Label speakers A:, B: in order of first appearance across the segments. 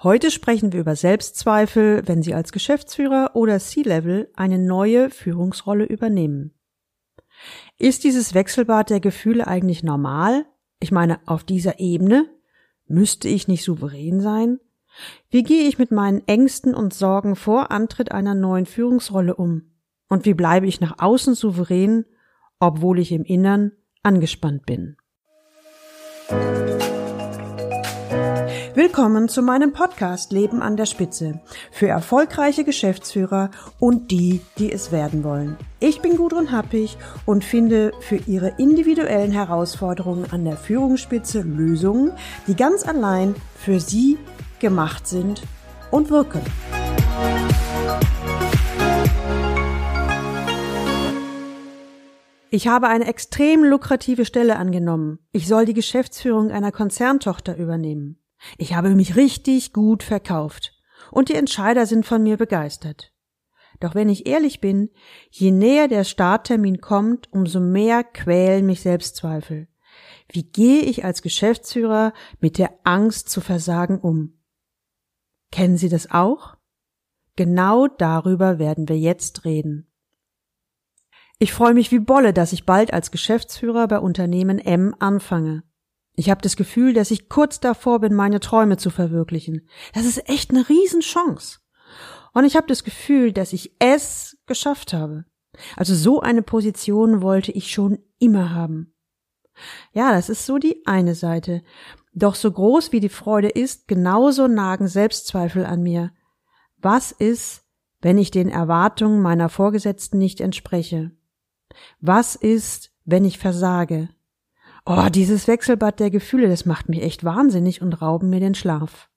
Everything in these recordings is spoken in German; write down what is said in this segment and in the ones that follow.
A: Heute sprechen wir über Selbstzweifel, wenn Sie als Geschäftsführer oder C-Level eine neue Führungsrolle übernehmen. Ist dieses Wechselbad der Gefühle eigentlich normal? Ich meine, auf dieser Ebene? Müsste ich nicht souverän sein? Wie gehe ich mit meinen Ängsten und Sorgen vor Antritt einer neuen Führungsrolle um? Und wie bleibe ich nach außen souverän, obwohl ich im Innern angespannt bin? Willkommen zu meinem Podcast Leben an der Spitze für erfolgreiche Geschäftsführer und die, die es werden wollen. Ich bin Gudrun Happig und finde für Ihre individuellen Herausforderungen an der Führungsspitze Lösungen, die ganz allein für Sie gemacht sind und wirken. Ich habe eine extrem lukrative Stelle angenommen. Ich soll die Geschäftsführung einer Konzerntochter übernehmen. Ich habe mich richtig gut verkauft und die Entscheider sind von mir begeistert. Doch wenn ich ehrlich bin, je näher der Starttermin kommt, umso mehr quälen mich Selbstzweifel. Wie gehe ich als Geschäftsführer mit der Angst zu versagen um? Kennen Sie das auch? Genau darüber werden wir jetzt reden. Ich freue mich wie Bolle, dass ich bald als Geschäftsführer bei Unternehmen M anfange. Ich habe das Gefühl, dass ich kurz davor bin, meine Träume zu verwirklichen. Das ist echt eine Riesenchance. Und ich habe das Gefühl, dass ich es geschafft habe. Also so eine Position wollte ich schon immer haben. Ja, das ist so die eine Seite. Doch so groß wie die Freude ist, genauso nagen Selbstzweifel an mir. Was ist, wenn ich den Erwartungen meiner Vorgesetzten nicht entspreche? Was ist, wenn ich versage? Oh, dieses Wechselbad der Gefühle, das macht mich echt wahnsinnig und rauben mir den Schlaf.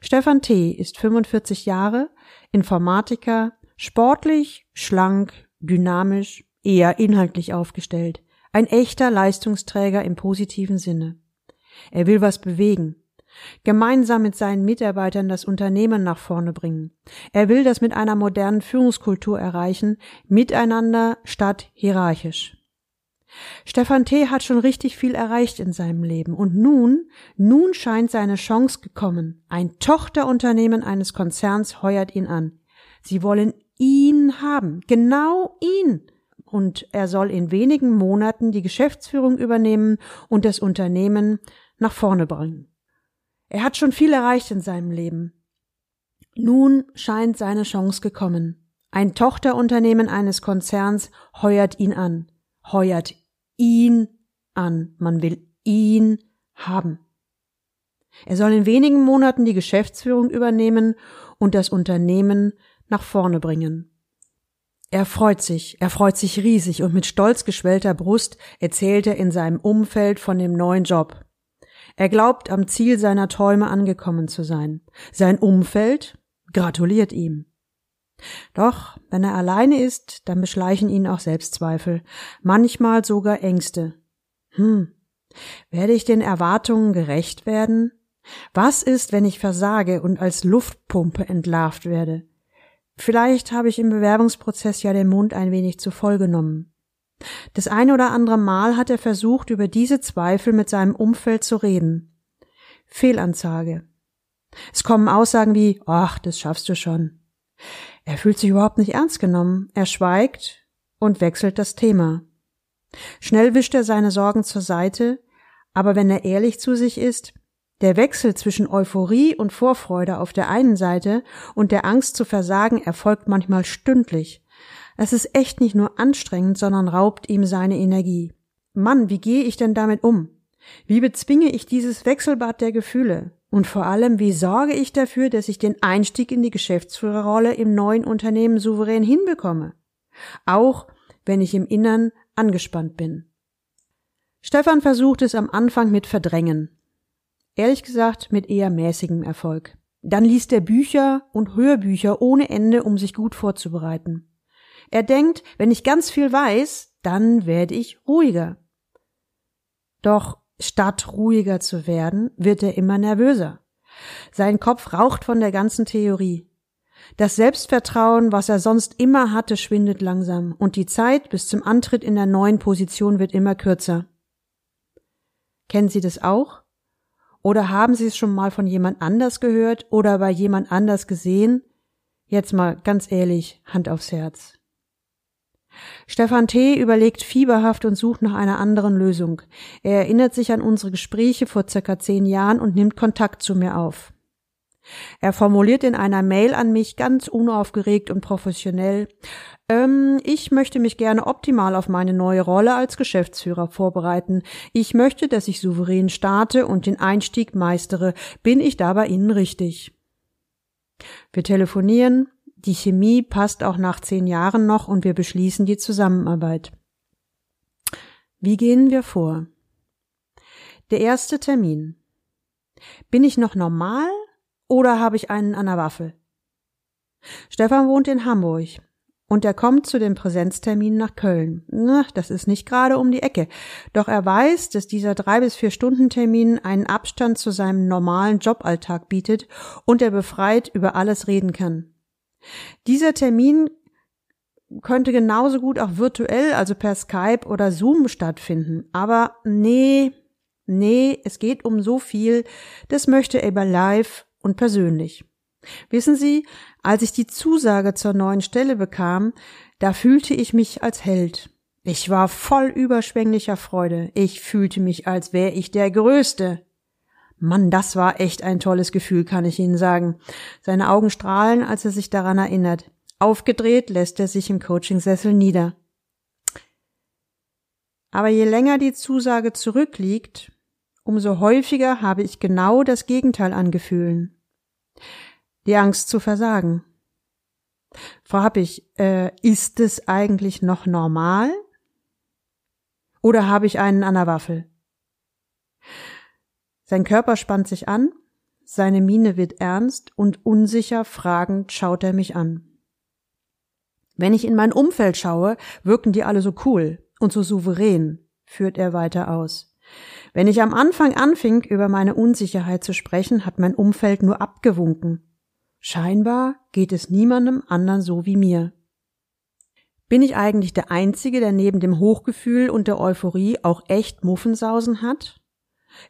A: Stefan T. ist 45 Jahre, Informatiker, sportlich, schlank, dynamisch, eher inhaltlich aufgestellt, ein echter Leistungsträger im positiven Sinne. Er will was bewegen, gemeinsam mit seinen Mitarbeitern das Unternehmen nach vorne bringen. Er will das mit einer modernen Führungskultur erreichen, miteinander statt hierarchisch. Stefan T. hat schon richtig viel erreicht in seinem Leben und nun, nun scheint seine Chance gekommen. Ein Tochterunternehmen eines Konzerns heuert ihn an. Sie wollen ihn haben, genau ihn. Und er soll in wenigen Monaten die Geschäftsführung übernehmen und das Unternehmen nach vorne bringen. Er hat schon viel erreicht in seinem Leben. Nun scheint seine Chance gekommen. Ein Tochterunternehmen eines Konzerns heuert ihn an heuert ihn an. Man will ihn haben. Er soll in wenigen Monaten die Geschäftsführung übernehmen und das Unternehmen nach vorne bringen. Er freut sich, er freut sich riesig und mit stolz geschwellter Brust erzählt er in seinem Umfeld von dem neuen Job. Er glaubt, am Ziel seiner Träume angekommen zu sein. Sein Umfeld gratuliert ihm. Doch, wenn er alleine ist, dann beschleichen ihn auch Selbstzweifel, manchmal sogar Ängste. Hm, werde ich den Erwartungen gerecht werden? Was ist, wenn ich versage und als Luftpumpe entlarvt werde? Vielleicht habe ich im Bewerbungsprozess ja den Mund ein wenig zu voll genommen. Das eine oder andere Mal hat er versucht, über diese Zweifel mit seinem Umfeld zu reden. Fehlanzeige. Es kommen Aussagen wie, ach, das schaffst du schon. Er fühlt sich überhaupt nicht ernst genommen. Er schweigt und wechselt das Thema. Schnell wischt er seine Sorgen zur Seite, aber wenn er ehrlich zu sich ist, der Wechsel zwischen Euphorie und Vorfreude auf der einen Seite und der Angst zu versagen erfolgt manchmal stündlich. Es ist echt nicht nur anstrengend, sondern raubt ihm seine Energie. Mann, wie gehe ich denn damit um? Wie bezwinge ich dieses Wechselbad der Gefühle? Und vor allem, wie sorge ich dafür, dass ich den Einstieg in die Geschäftsführerrolle im neuen Unternehmen souverän hinbekomme? Auch wenn ich im Innern angespannt bin. Stefan versucht es am Anfang mit Verdrängen. Ehrlich gesagt mit eher mäßigem Erfolg. Dann liest er Bücher und Hörbücher ohne Ende, um sich gut vorzubereiten. Er denkt, wenn ich ganz viel weiß, dann werde ich ruhiger. Doch Statt ruhiger zu werden, wird er immer nervöser. Sein Kopf raucht von der ganzen Theorie. Das Selbstvertrauen, was er sonst immer hatte, schwindet langsam, und die Zeit bis zum Antritt in der neuen Position wird immer kürzer. Kennen Sie das auch? Oder haben Sie es schon mal von jemand anders gehört oder bei jemand anders gesehen? Jetzt mal ganz ehrlich, Hand aufs Herz. Stefan T. überlegt fieberhaft und sucht nach einer anderen Lösung. Er erinnert sich an unsere Gespräche vor circa zehn Jahren und nimmt Kontakt zu mir auf. Er formuliert in einer Mail an mich ganz unaufgeregt und professionell, ähm, ich möchte mich gerne optimal auf meine neue Rolle als Geschäftsführer vorbereiten. Ich möchte, dass ich souverän starte und den Einstieg meistere. Bin ich da bei Ihnen richtig? Wir telefonieren, die Chemie passt auch nach zehn Jahren noch und wir beschließen die Zusammenarbeit. Wie gehen wir vor? Der erste Termin. Bin ich noch normal oder habe ich einen an der Waffel? Stefan wohnt in Hamburg und er kommt zu dem Präsenztermin nach Köln. Na, das ist nicht gerade um die Ecke. Doch er weiß, dass dieser drei bis vier Stunden Termin einen Abstand zu seinem normalen Joballtag bietet und er befreit über alles reden kann. Dieser Termin könnte genauso gut auch virtuell, also per Skype oder Zoom stattfinden. Aber nee, nee, es geht um so viel. Das möchte er live und persönlich. Wissen Sie, als ich die Zusage zur neuen Stelle bekam, da fühlte ich mich als Held. Ich war voll überschwänglicher Freude. Ich fühlte mich, als wäre ich der Größte. Mann, das war echt ein tolles Gefühl, kann ich Ihnen sagen. Seine Augen strahlen, als er sich daran erinnert. Aufgedreht lässt er sich im Coachingsessel nieder. Aber je länger die Zusage zurückliegt, umso häufiger habe ich genau das Gegenteil an Gefühlen die Angst zu versagen. Frau Happig, äh, ist es eigentlich noch normal? Oder habe ich einen an der Waffel? Sein Körper spannt sich an, seine Miene wird ernst und unsicher fragend schaut er mich an. Wenn ich in mein Umfeld schaue, wirken die alle so cool und so souverän, führt er weiter aus. Wenn ich am Anfang anfing, über meine Unsicherheit zu sprechen, hat mein Umfeld nur abgewunken. Scheinbar geht es niemandem anderen so wie mir. Bin ich eigentlich der Einzige, der neben dem Hochgefühl und der Euphorie auch echt Muffensausen hat?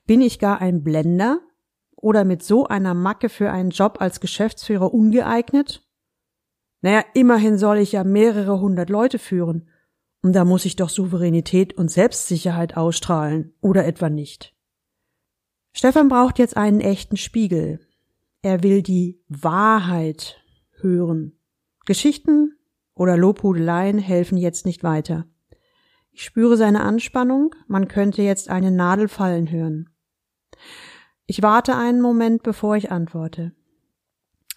A: Bin ich gar ein Blender? Oder mit so einer Macke für einen Job als Geschäftsführer ungeeignet? Naja, immerhin soll ich ja mehrere hundert Leute führen. Und da muss ich doch Souveränität und Selbstsicherheit ausstrahlen, oder etwa nicht? Stefan braucht jetzt einen echten Spiegel, er will die Wahrheit hören. Geschichten oder Lobhudeleien helfen jetzt nicht weiter. Ich spüre seine Anspannung, man könnte jetzt eine Nadel fallen hören. Ich warte einen Moment, bevor ich antworte.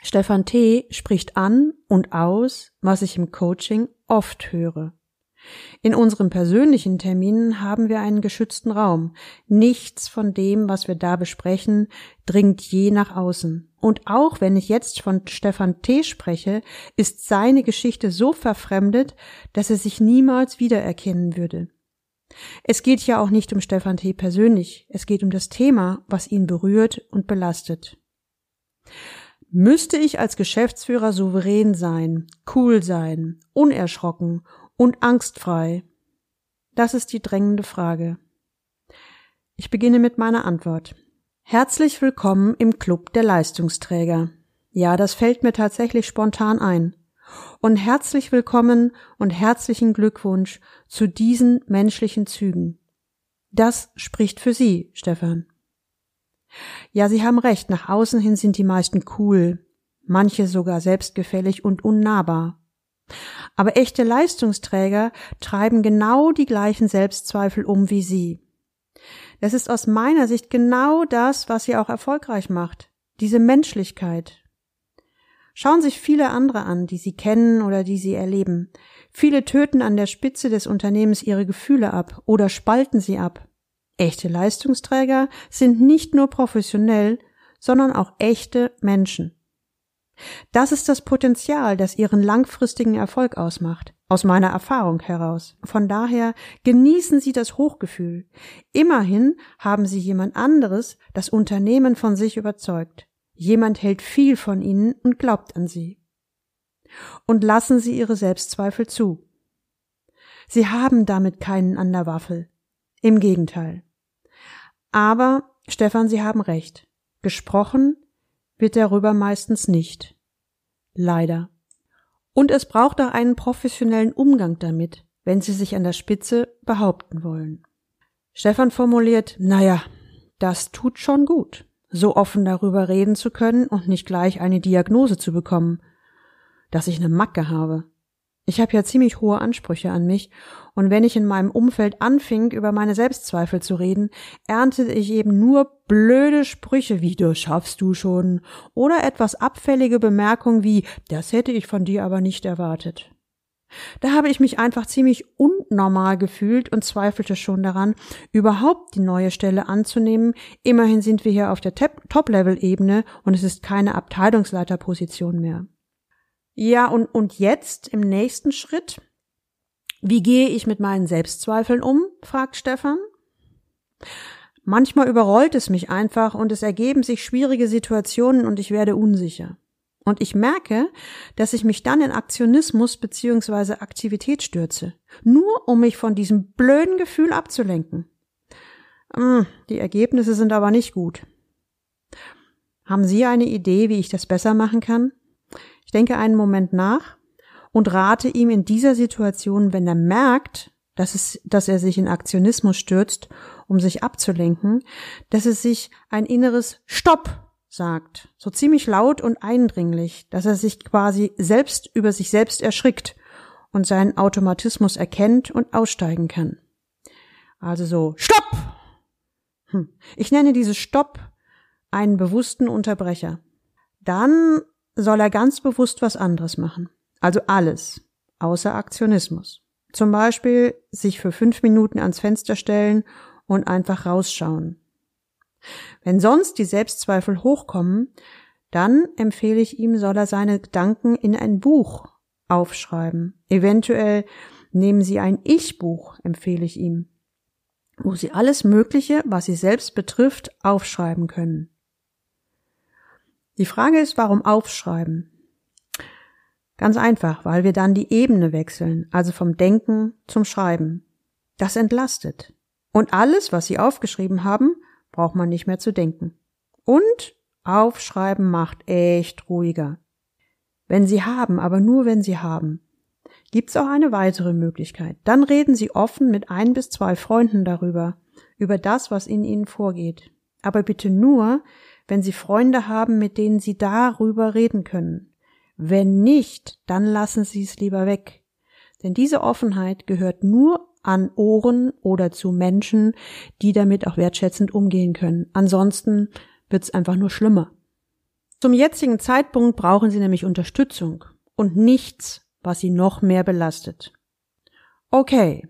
A: Stefan T. spricht an und aus, was ich im Coaching oft höre. In unseren persönlichen Terminen haben wir einen geschützten Raum. Nichts von dem, was wir da besprechen, dringt je nach außen. Und auch wenn ich jetzt von Stefan T. spreche, ist seine Geschichte so verfremdet, dass er sich niemals wiedererkennen würde. Es geht ja auch nicht um Stefan T. persönlich, es geht um das Thema, was ihn berührt und belastet. Müsste ich als Geschäftsführer souverän sein, cool sein, unerschrocken und angstfrei? Das ist die drängende Frage. Ich beginne mit meiner Antwort. Herzlich willkommen im Club der Leistungsträger. Ja, das fällt mir tatsächlich spontan ein. Und herzlich willkommen und herzlichen Glückwunsch zu diesen menschlichen Zügen. Das spricht für Sie, Stefan. Ja, Sie haben recht, nach außen hin sind die meisten cool, manche sogar selbstgefällig und unnahbar. Aber echte Leistungsträger treiben genau die gleichen Selbstzweifel um wie sie. Das ist aus meiner Sicht genau das, was sie auch erfolgreich macht. Diese Menschlichkeit. Schauen sich viele andere an, die sie kennen oder die sie erleben. Viele töten an der Spitze des Unternehmens ihre Gefühle ab oder spalten sie ab. Echte Leistungsträger sind nicht nur professionell, sondern auch echte Menschen. Das ist das Potenzial, das ihren langfristigen Erfolg ausmacht, aus meiner Erfahrung heraus. Von daher genießen Sie das Hochgefühl. Immerhin haben Sie jemand anderes, das Unternehmen von sich überzeugt. Jemand hält viel von Ihnen und glaubt an Sie. Und lassen Sie Ihre Selbstzweifel zu. Sie haben damit keinen an der Waffel. Im Gegenteil. Aber Stefan, Sie haben recht. Gesprochen wird darüber meistens nicht. Leider. Und es braucht auch einen professionellen Umgang damit, wenn Sie sich an der Spitze behaupten wollen. Stefan formuliert, naja, das tut schon gut, so offen darüber reden zu können und nicht gleich eine Diagnose zu bekommen, dass ich eine Macke habe. Ich habe ja ziemlich hohe Ansprüche an mich, und wenn ich in meinem Umfeld anfing, über meine Selbstzweifel zu reden, erntete ich eben nur blöde Sprüche wie das schaffst du schon oder etwas abfällige Bemerkungen wie das hätte ich von dir aber nicht erwartet. Da habe ich mich einfach ziemlich unnormal gefühlt und zweifelte schon daran, überhaupt die neue Stelle anzunehmen. Immerhin sind wir hier auf der Top-Level-Ebene und es ist keine Abteilungsleiterposition mehr. Ja, und, und jetzt im nächsten Schritt, wie gehe ich mit meinen Selbstzweifeln um? fragt Stefan. Manchmal überrollt es mich einfach und es ergeben sich schwierige Situationen und ich werde unsicher. Und ich merke, dass ich mich dann in Aktionismus bzw. Aktivität stürze, nur um mich von diesem blöden Gefühl abzulenken. Hm, die Ergebnisse sind aber nicht gut. Haben Sie eine Idee, wie ich das besser machen kann? Ich denke einen Moment nach und rate ihm in dieser Situation, wenn er merkt, dass, es, dass er sich in Aktionismus stürzt, um sich abzulenken, dass es sich ein inneres Stopp sagt, so ziemlich laut und eindringlich, dass er sich quasi selbst über sich selbst erschrickt und seinen Automatismus erkennt und aussteigen kann. Also so, Stopp! Hm. Ich nenne dieses Stopp einen bewussten Unterbrecher. Dann soll er ganz bewusst was anderes machen. Also alles, außer Aktionismus. Zum Beispiel sich für fünf Minuten ans Fenster stellen und einfach rausschauen. Wenn sonst die Selbstzweifel hochkommen, dann empfehle ich ihm, soll er seine Gedanken in ein Buch aufschreiben. Eventuell nehmen Sie ein Ich-Buch, empfehle ich ihm, wo Sie alles Mögliche, was Sie selbst betrifft, aufschreiben können. Die Frage ist, warum aufschreiben? Ganz einfach, weil wir dann die Ebene wechseln, also vom Denken zum Schreiben. Das entlastet. Und alles, was Sie aufgeschrieben haben, braucht man nicht mehr zu denken. Und aufschreiben macht echt ruhiger. Wenn Sie haben, aber nur wenn Sie haben. Gibt's auch eine weitere Möglichkeit. Dann reden Sie offen mit ein bis zwei Freunden darüber, über das, was in Ihnen vorgeht. Aber bitte nur, wenn Sie Freunde haben, mit denen Sie darüber reden können. Wenn nicht, dann lassen Sie es lieber weg. Denn diese Offenheit gehört nur an Ohren oder zu Menschen, die damit auch wertschätzend umgehen können. Ansonsten wird es einfach nur schlimmer. Zum jetzigen Zeitpunkt brauchen Sie nämlich Unterstützung und nichts, was Sie noch mehr belastet. Okay,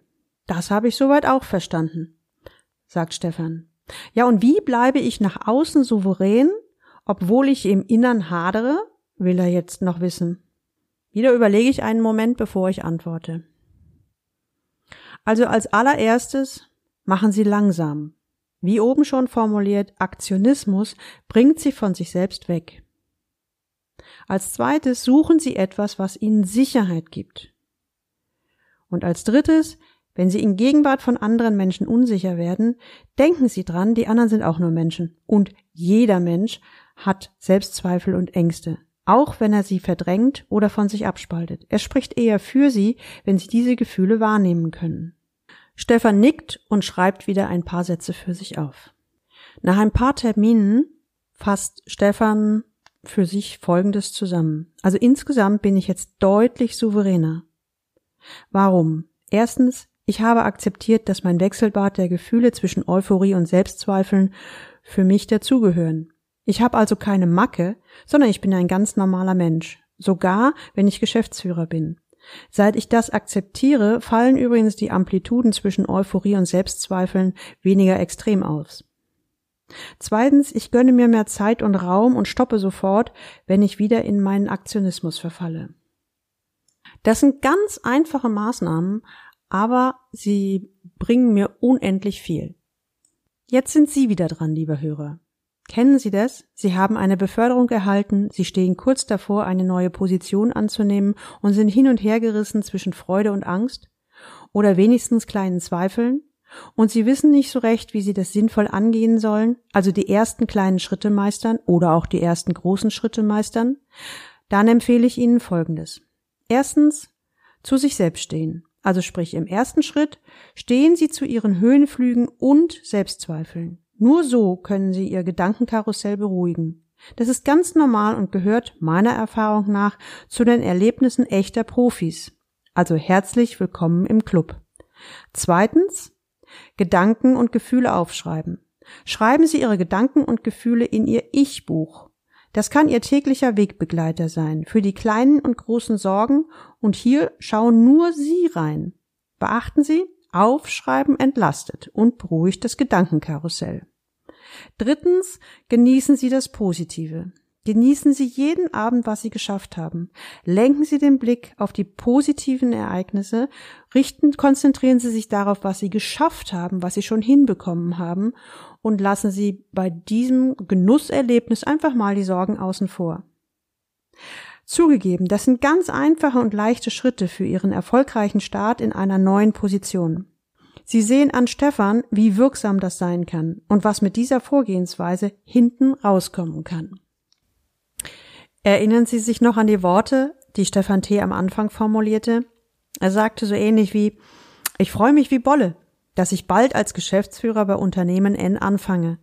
A: das habe ich soweit auch verstanden, sagt Stefan. Ja, und wie bleibe ich nach außen souverän, obwohl ich im Innern hadere, will er jetzt noch wissen. Wieder überlege ich einen Moment, bevor ich antworte. Also als allererstes machen Sie langsam. Wie oben schon formuliert, Aktionismus bringt Sie von sich selbst weg. Als zweites suchen Sie etwas, was Ihnen Sicherheit gibt. Und als drittes, wenn Sie in Gegenwart von anderen Menschen unsicher werden, denken Sie dran, die anderen sind auch nur Menschen. Und jeder Mensch hat Selbstzweifel und Ängste auch wenn er sie verdrängt oder von sich abspaltet. Er spricht eher für sie, wenn sie diese Gefühle wahrnehmen können. Stefan nickt und schreibt wieder ein paar Sätze für sich auf. Nach ein paar Terminen fasst Stefan für sich Folgendes zusammen. Also insgesamt bin ich jetzt deutlich souveräner. Warum? Erstens, ich habe akzeptiert, dass mein Wechselbad der Gefühle zwischen Euphorie und Selbstzweifeln für mich dazugehören. Ich habe also keine Macke, sondern ich bin ein ganz normaler Mensch, sogar wenn ich Geschäftsführer bin. Seit ich das akzeptiere, fallen übrigens die Amplituden zwischen Euphorie und Selbstzweifeln weniger extrem aus. Zweitens, ich gönne mir mehr Zeit und Raum und stoppe sofort, wenn ich wieder in meinen Aktionismus verfalle. Das sind ganz einfache Maßnahmen, aber sie bringen mir unendlich viel. Jetzt sind Sie wieder dran, lieber Hörer. Kennen Sie das? Sie haben eine Beförderung erhalten, Sie stehen kurz davor, eine neue Position anzunehmen und sind hin und her gerissen zwischen Freude und Angst oder wenigstens kleinen Zweifeln. und sie wissen nicht so recht, wie sie das sinnvoll angehen sollen, also die ersten kleinen Schritte meistern oder auch die ersten großen Schritte meistern, dann empfehle ich Ihnen Folgendes. Erstens, zu sich selbst stehen. Also sprich, im ersten Schritt stehen Sie zu Ihren Höhenflügen und Selbstzweifeln. Nur so können Sie Ihr Gedankenkarussell beruhigen. Das ist ganz normal und gehört meiner Erfahrung nach zu den Erlebnissen echter Profis. Also herzlich willkommen im Club. Zweitens, Gedanken und Gefühle aufschreiben. Schreiben Sie Ihre Gedanken und Gefühle in Ihr Ich-Buch. Das kann Ihr täglicher Wegbegleiter sein, für die kleinen und großen Sorgen, und hier schauen nur Sie rein. Beachten Sie, Aufschreiben entlastet und beruhigt das Gedankenkarussell. Drittens, genießen Sie das Positive. Genießen Sie jeden Abend, was Sie geschafft haben. Lenken Sie den Blick auf die positiven Ereignisse, richten, konzentrieren Sie sich darauf, was Sie geschafft haben, was Sie schon hinbekommen haben und lassen Sie bei diesem Genusserlebnis einfach mal die Sorgen außen vor. Zugegeben, das sind ganz einfache und leichte Schritte für Ihren erfolgreichen Start in einer neuen Position. Sie sehen an Stefan, wie wirksam das sein kann und was mit dieser Vorgehensweise hinten rauskommen kann. Erinnern Sie sich noch an die Worte, die Stefan T. am Anfang formulierte? Er sagte so ähnlich wie Ich freue mich wie Bolle, dass ich bald als Geschäftsführer bei Unternehmen N anfange.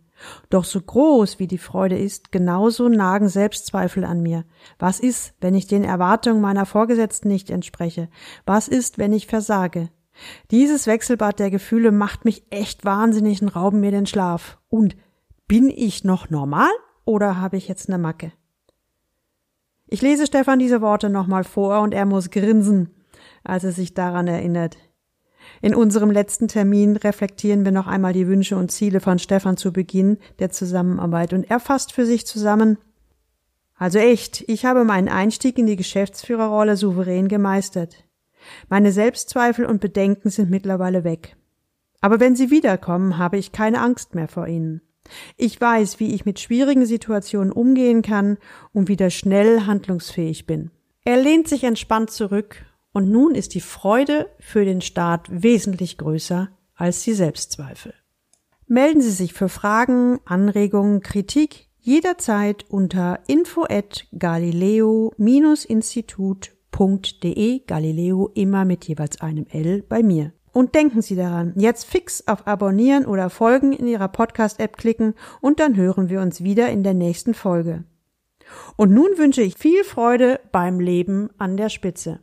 A: Doch so groß wie die Freude ist, genauso nagen Selbstzweifel an mir. Was ist, wenn ich den Erwartungen meiner Vorgesetzten nicht entspreche? Was ist, wenn ich versage? Dieses Wechselbad der Gefühle macht mich echt wahnsinnig und rauben mir den Schlaf. Und bin ich noch normal oder habe ich jetzt eine Macke? Ich lese Stefan diese Worte nochmal vor und er muss grinsen, als er sich daran erinnert. In unserem letzten Termin reflektieren wir noch einmal die Wünsche und Ziele von Stefan zu Beginn der Zusammenarbeit und er fasst für sich zusammen. Also echt, ich habe meinen Einstieg in die Geschäftsführerrolle souverän gemeistert. Meine Selbstzweifel und Bedenken sind mittlerweile weg. Aber wenn sie wiederkommen, habe ich keine Angst mehr vor ihnen. Ich weiß, wie ich mit schwierigen Situationen umgehen kann und wieder schnell handlungsfähig bin. Er lehnt sich entspannt zurück und nun ist die Freude für den Start wesentlich größer als die Selbstzweifel. Melden Sie sich für Fragen, Anregungen, Kritik jederzeit unter info at galileo-institut.de Galileo immer mit jeweils einem L bei mir. Und denken Sie daran, jetzt fix auf Abonnieren oder Folgen in Ihrer Podcast-App klicken und dann hören wir uns wieder in der nächsten Folge. Und nun wünsche ich viel Freude beim Leben an der Spitze.